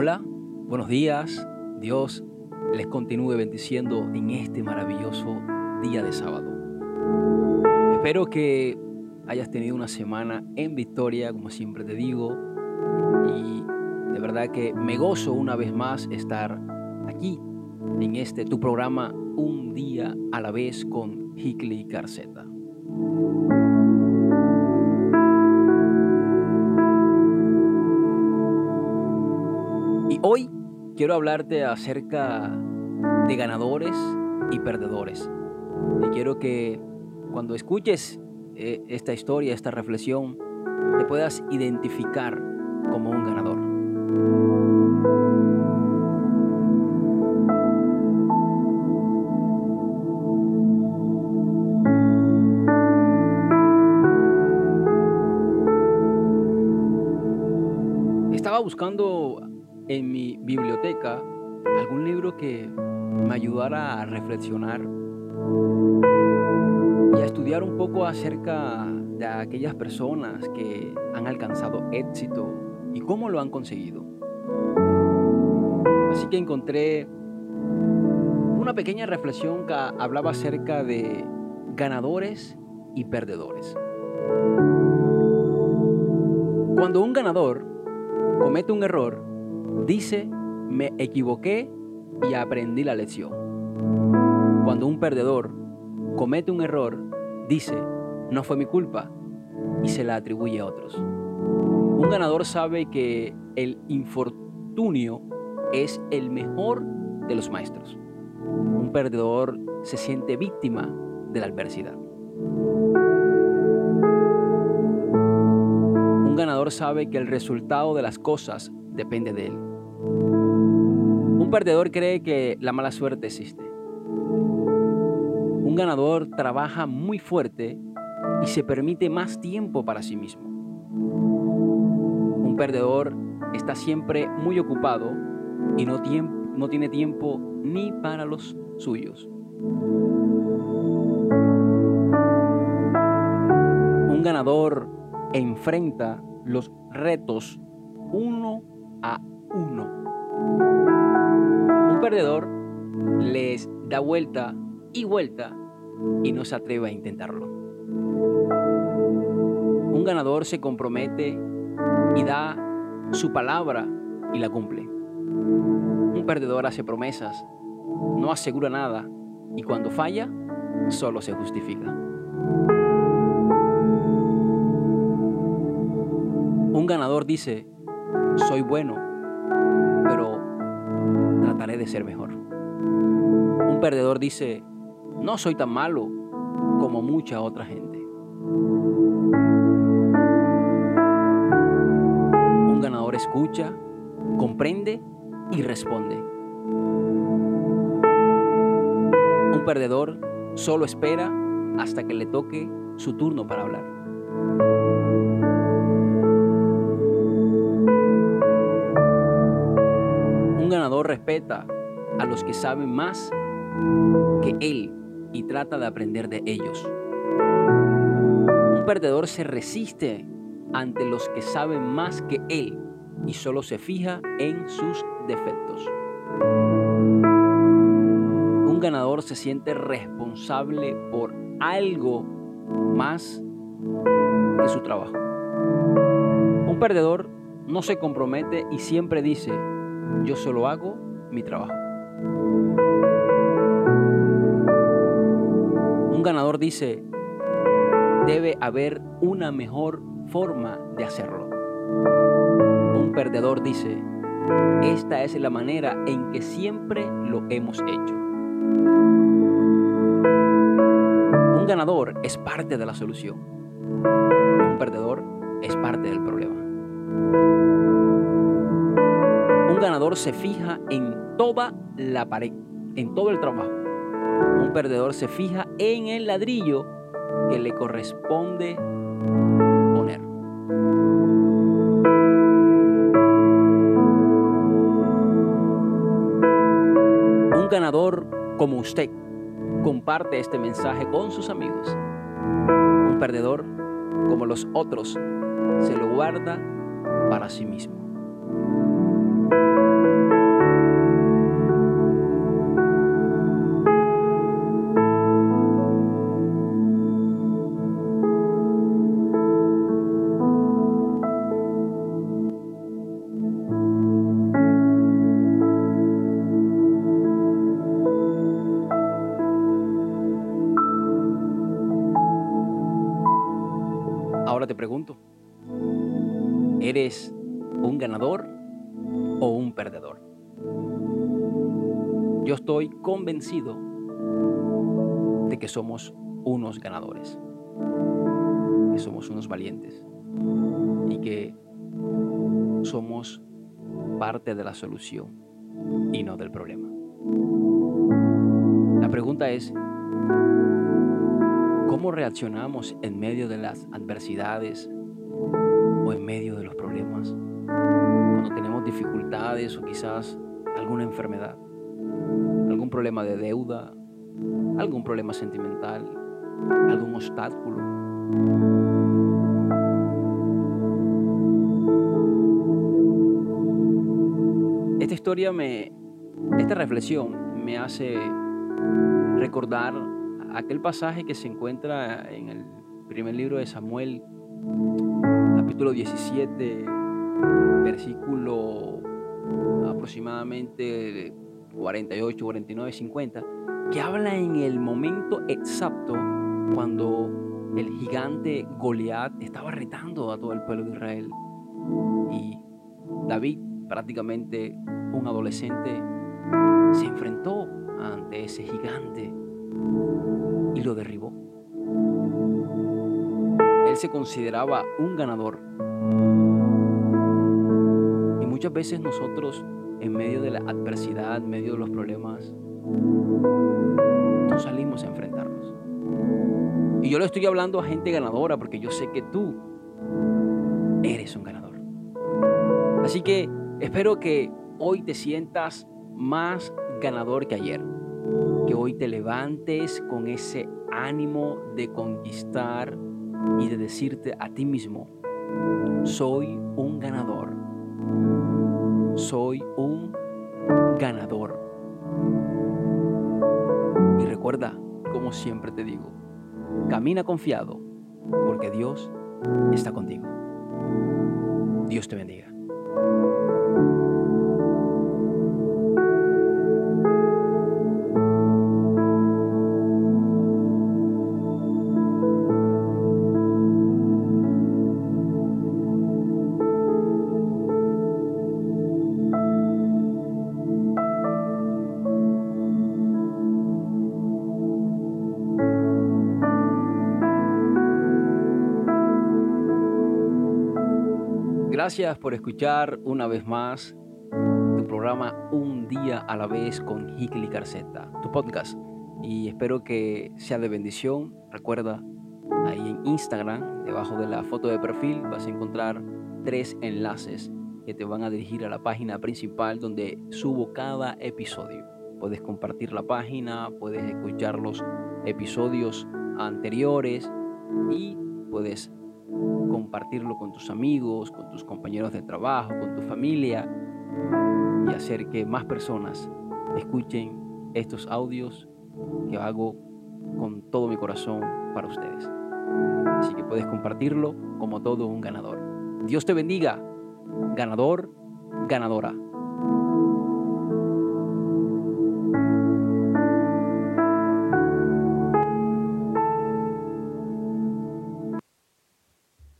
Hola, buenos días. Dios les continúe bendiciendo en este maravilloso día de sábado. Espero que hayas tenido una semana en victoria, como siempre te digo, y de verdad que me gozo una vez más estar aquí en este tu programa Un día a la vez con Hickley Carceta. Hoy quiero hablarte acerca de ganadores y perdedores. Y quiero que cuando escuches eh, esta historia, esta reflexión, te puedas identificar como un ganador. Estaba buscando en mi biblioteca algún libro que me ayudara a reflexionar y a estudiar un poco acerca de aquellas personas que han alcanzado éxito y cómo lo han conseguido. Así que encontré una pequeña reflexión que hablaba acerca de ganadores y perdedores. Cuando un ganador comete un error, dice, me equivoqué y aprendí la lección. Cuando un perdedor comete un error, dice, no fue mi culpa y se la atribuye a otros. Un ganador sabe que el infortunio es el mejor de los maestros. Un perdedor se siente víctima de la adversidad. Un ganador sabe que el resultado de las cosas depende de él. Un perdedor cree que la mala suerte existe. Un ganador trabaja muy fuerte y se permite más tiempo para sí mismo. Un perdedor está siempre muy ocupado y no, no tiene tiempo ni para los suyos. Un ganador enfrenta los retos uno a uno. Un perdedor les da vuelta y vuelta y no se atreve a intentarlo. Un ganador se compromete y da su palabra y la cumple. Un perdedor hace promesas, no asegura nada y cuando falla, solo se justifica. Un ganador dice, soy bueno, pero trataré de ser mejor. Un perdedor dice, no soy tan malo como mucha otra gente. Un ganador escucha, comprende y responde. Un perdedor solo espera hasta que le toque su turno para hablar. Respeta a los que saben más que él y trata de aprender de ellos. Un perdedor se resiste ante los que saben más que él y solo se fija en sus defectos. Un ganador se siente responsable por algo más que su trabajo. Un perdedor no se compromete y siempre dice, yo solo hago mi trabajo. Un ganador dice, debe haber una mejor forma de hacerlo. Un perdedor dice, esta es la manera en que siempre lo hemos hecho. Un ganador es parte de la solución. Un perdedor es parte del problema. Un ganador se fija en toda la pared, en todo el trabajo. Un perdedor se fija en el ladrillo que le corresponde poner. Un ganador como usted comparte este mensaje con sus amigos. Un perdedor como los otros se lo guarda para sí mismo. ¿Eres un ganador o un perdedor? Yo estoy convencido de que somos unos ganadores, que somos unos valientes y que somos parte de la solución y no del problema. La pregunta es, ¿cómo reaccionamos en medio de las adversidades o en medio de los problemas? Cuando tenemos dificultades o quizás alguna enfermedad, algún problema de deuda, algún problema sentimental, algún obstáculo. Esta historia me, esta reflexión me hace recordar aquel pasaje que se encuentra en el primer libro de Samuel, capítulo 17, versículo aproximadamente 48, 49, 50, que habla en el momento exacto cuando el gigante Goliat estaba retando a todo el pueblo de Israel. Y David, prácticamente un adolescente, se enfrentó ante ese gigante y lo derribó. Él se consideraba un ganador. Y muchas veces nosotros en medio de la adversidad, en medio de los problemas, no salimos a enfrentarnos. Y yo le estoy hablando a gente ganadora porque yo sé que tú eres un ganador. Así que espero que hoy te sientas más ganador que ayer. Que hoy te levantes con ese ánimo de conquistar y de decirte a ti mismo, soy un ganador soy un ganador. Y recuerda, como siempre te digo, camina confiado, porque Dios está contigo. Dios te bendiga. Gracias por escuchar una vez más tu programa Un día a la vez con Hikli Carceta, tu podcast. Y espero que sea de bendición. Recuerda, ahí en Instagram, debajo de la foto de perfil, vas a encontrar tres enlaces que te van a dirigir a la página principal donde subo cada episodio. Puedes compartir la página, puedes escuchar los episodios anteriores y puedes compartirlo con tus amigos, con tus compañeros de trabajo, con tu familia y hacer que más personas escuchen estos audios que hago con todo mi corazón para ustedes. Así que puedes compartirlo como todo un ganador. Dios te bendiga, ganador, ganadora.